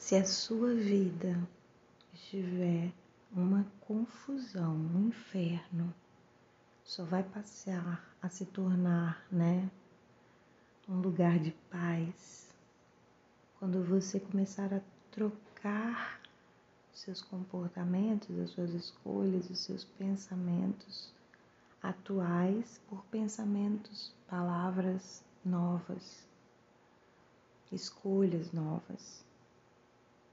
Se a sua vida estiver uma confusão, um inferno, só vai passar a se tornar, né, um lugar de paz quando você começar a trocar seus comportamentos, as suas escolhas, os seus pensamentos atuais por pensamentos, palavras novas, escolhas novas.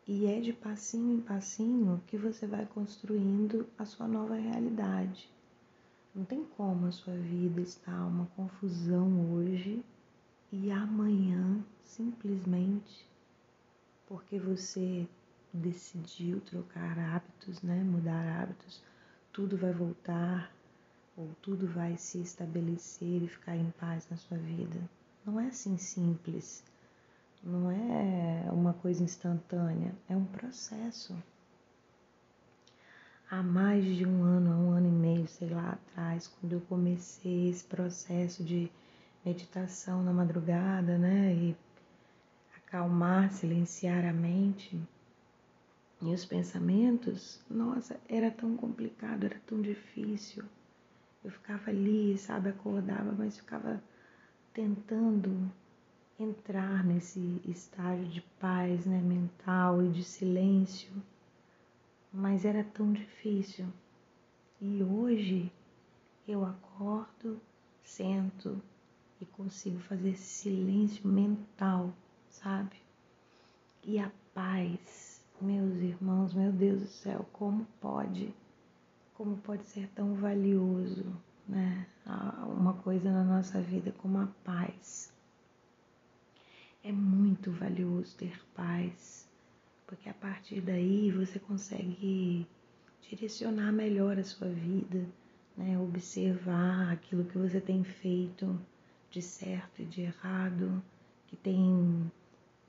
E é de passinho em passinho que você vai construindo a sua nova realidade. Não tem como a sua vida estar uma confusão hoje e amanhã simplesmente porque você decidiu trocar hábitos, né, mudar hábitos, tudo vai voltar ou tudo vai se estabelecer e ficar em paz na sua vida. Não é assim simples. Não é uma coisa instantânea, é um processo. Há mais de um ano, há um ano e meio, sei lá atrás, quando eu comecei esse processo de meditação na madrugada, né, e acalmar, silenciar a mente e os pensamentos, nossa, era tão complicado, era tão difícil. Eu ficava ali, sabe, acordava, mas ficava tentando entrar nesse estágio de paz, né, mental e de silêncio. Mas era tão difícil. E hoje eu acordo, sento e consigo fazer esse silêncio mental sabe? E a paz, meus irmãos, meu Deus do céu, como pode, como pode ser tão valioso, né? Uma coisa na nossa vida como a paz. É muito valioso ter paz, porque a partir daí você consegue direcionar melhor a sua vida, né? Observar aquilo que você tem feito de certo e de errado, que tem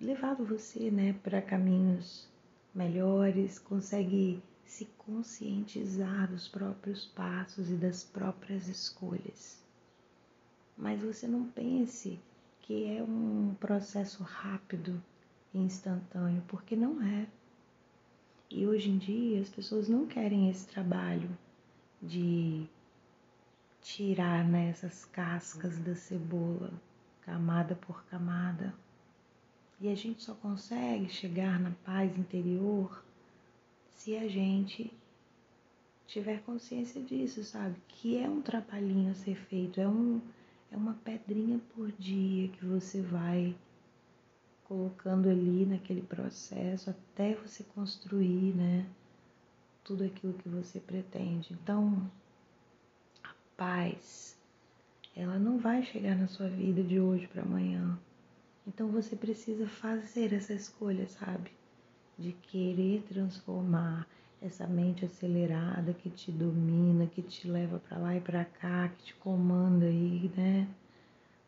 levado você né, para caminhos melhores, consegue se conscientizar dos próprios passos e das próprias escolhas. Mas você não pense que é um processo rápido e instantâneo, porque não é. E hoje em dia as pessoas não querem esse trabalho de tirar né, essas cascas da cebola, camada por camada. E a gente só consegue chegar na paz interior se a gente tiver consciência disso, sabe? Que é um trabalhinho a ser feito, é, um, é uma pedrinha por dia que você vai colocando ali naquele processo até você construir, né? Tudo aquilo que você pretende. Então, a paz, ela não vai chegar na sua vida de hoje para amanhã. Então você precisa fazer essa escolha, sabe? De querer transformar essa mente acelerada que te domina, que te leva para lá e para cá, que te comanda aí, né?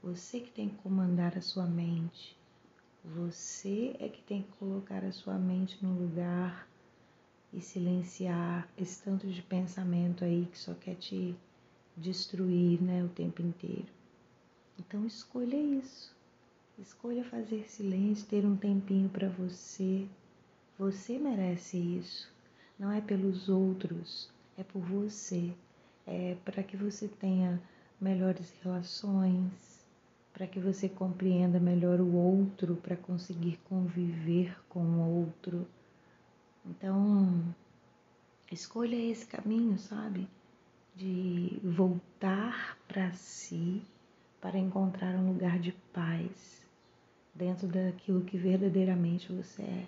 Você que tem que comandar a sua mente. Você é que tem que colocar a sua mente no lugar e silenciar esse tanto de pensamento aí que só quer te destruir, né, o tempo inteiro. Então escolha isso. Escolha fazer silêncio, ter um tempinho para você. Você merece isso. Não é pelos outros, é por você. É para que você tenha melhores relações, para que você compreenda melhor o outro, para conseguir conviver com o outro. Então, escolha esse caminho, sabe? De voltar para si para encontrar um lugar de paz dentro daquilo que verdadeiramente você é.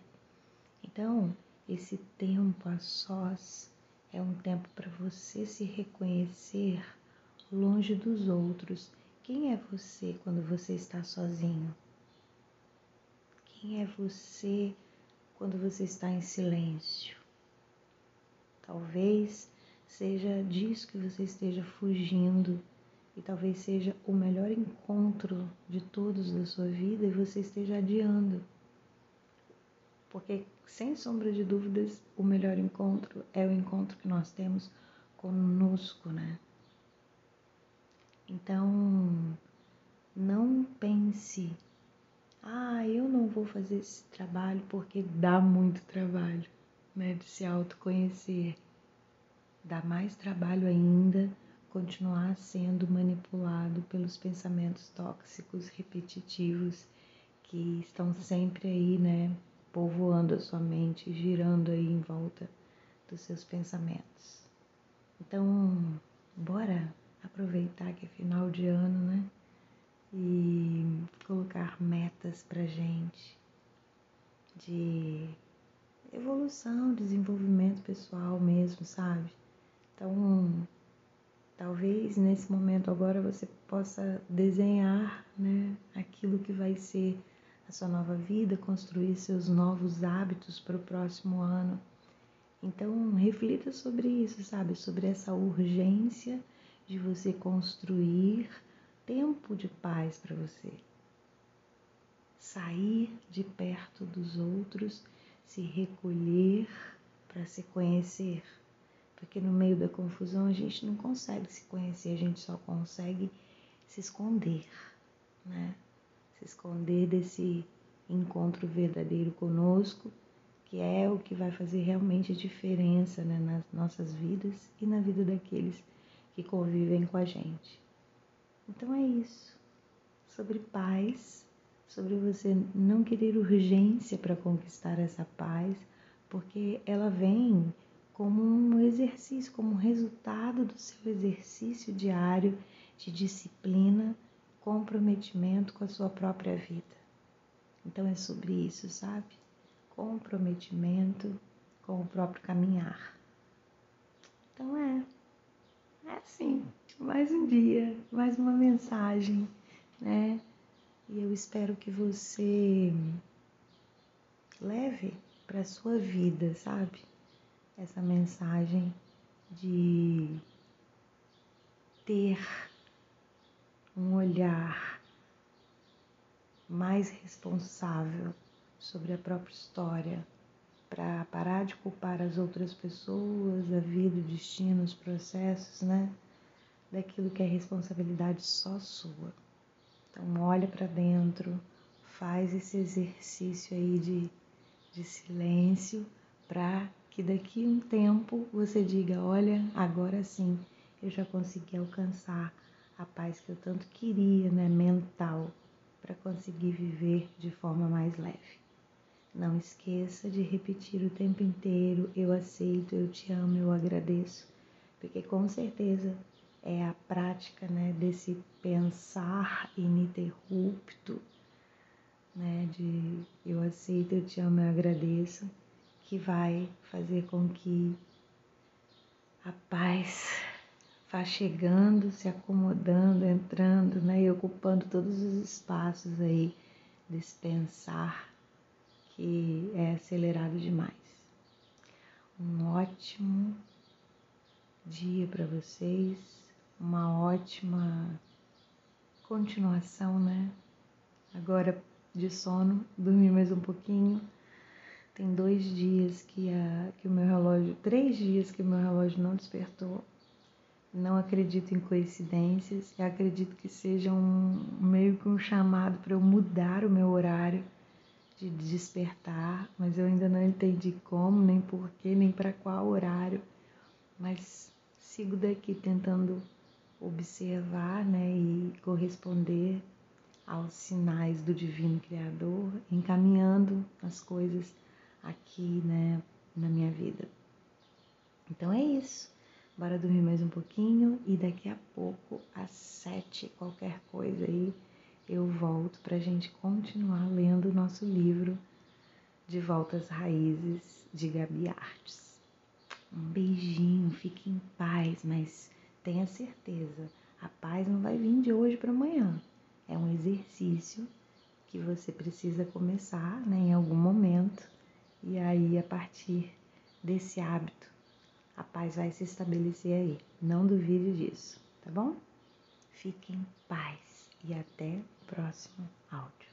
Então, esse tempo a sós é um tempo para você se reconhecer longe dos outros. Quem é você quando você está sozinho? Quem é você quando você está em silêncio? Talvez seja disso que você esteja fugindo e talvez seja o melhor encontro de todos da sua vida e você esteja adiando. Porque, sem sombra de dúvidas, o melhor encontro é o encontro que nós temos conosco, né? Então, não pense Ah, eu não vou fazer esse trabalho porque dá muito trabalho, né? De se autoconhecer. Dá mais trabalho ainda continuar sendo manipulado pelos pensamentos tóxicos repetitivos que estão sempre aí, né? Povoando a sua mente, girando aí em volta dos seus pensamentos. Então, bora aproveitar que é final de ano, né? E colocar metas pra gente de evolução, desenvolvimento pessoal mesmo, sabe? Então, talvez nesse momento agora você possa desenhar, né, aquilo que vai ser sua nova vida, construir seus novos hábitos para o próximo ano. Então, reflita sobre isso, sabe? Sobre essa urgência de você construir tempo de paz para você. Sair de perto dos outros, se recolher para se conhecer. Porque no meio da confusão a gente não consegue se conhecer, a gente só consegue se esconder, né? Se esconder desse encontro verdadeiro conosco que é o que vai fazer realmente diferença né, nas nossas vidas e na vida daqueles que convivem com a gente. Então é isso. Sobre paz, sobre você não querer urgência para conquistar essa paz, porque ela vem como um exercício, como resultado do seu exercício diário de disciplina, comprometimento com a sua própria vida. Então é sobre isso, sabe? comprometimento com o próprio caminhar. Então é, é assim, mais um dia, mais uma mensagem, né? E eu espero que você leve para sua vida, sabe? Essa mensagem de ter um olhar mais responsável sobre a própria história, para parar de culpar as outras pessoas, a vida, o destino, os processos, né? Daquilo que é responsabilidade só sua. Então, olha para dentro, faz esse exercício aí de, de silêncio, para que daqui um tempo você diga: olha, agora sim eu já consegui alcançar a paz que eu tanto queria, né? Mental, para conseguir viver de forma mais leve. Não esqueça de repetir o tempo inteiro: eu aceito, eu te amo, eu agradeço, porque com certeza é a prática né, desse pensar ininterrupto, né, de eu aceito, eu te amo, eu agradeço, que vai fazer com que a paz vá chegando, se acomodando, entrando né, e ocupando todos os espaços aí desse pensar que é acelerado demais. Um ótimo dia para vocês, uma ótima continuação, né? Agora de sono, dormir mais um pouquinho. Tem dois dias que, a, que o meu relógio, três dias que o meu relógio não despertou. Não acredito em coincidências, eu acredito que seja um meio que um chamado para eu mudar o meu horário de despertar, mas eu ainda não entendi como, nem porquê, nem para qual horário. Mas sigo daqui tentando observar né, e corresponder aos sinais do Divino Criador, encaminhando as coisas aqui né, na minha vida. Então é isso. Bora dormir mais um pouquinho e daqui a pouco, às sete, qualquer coisa aí eu volto para a gente continuar lendo o nosso livro De Volta às Raízes de Gabi Artes. Um beijinho, fique em paz, mas tenha certeza, a paz não vai vir de hoje para amanhã. É um exercício que você precisa começar né, em algum momento, e aí a partir desse hábito a paz vai se estabelecer aí. Não duvide disso, tá bom? Fique em paz e até o próximo áudio.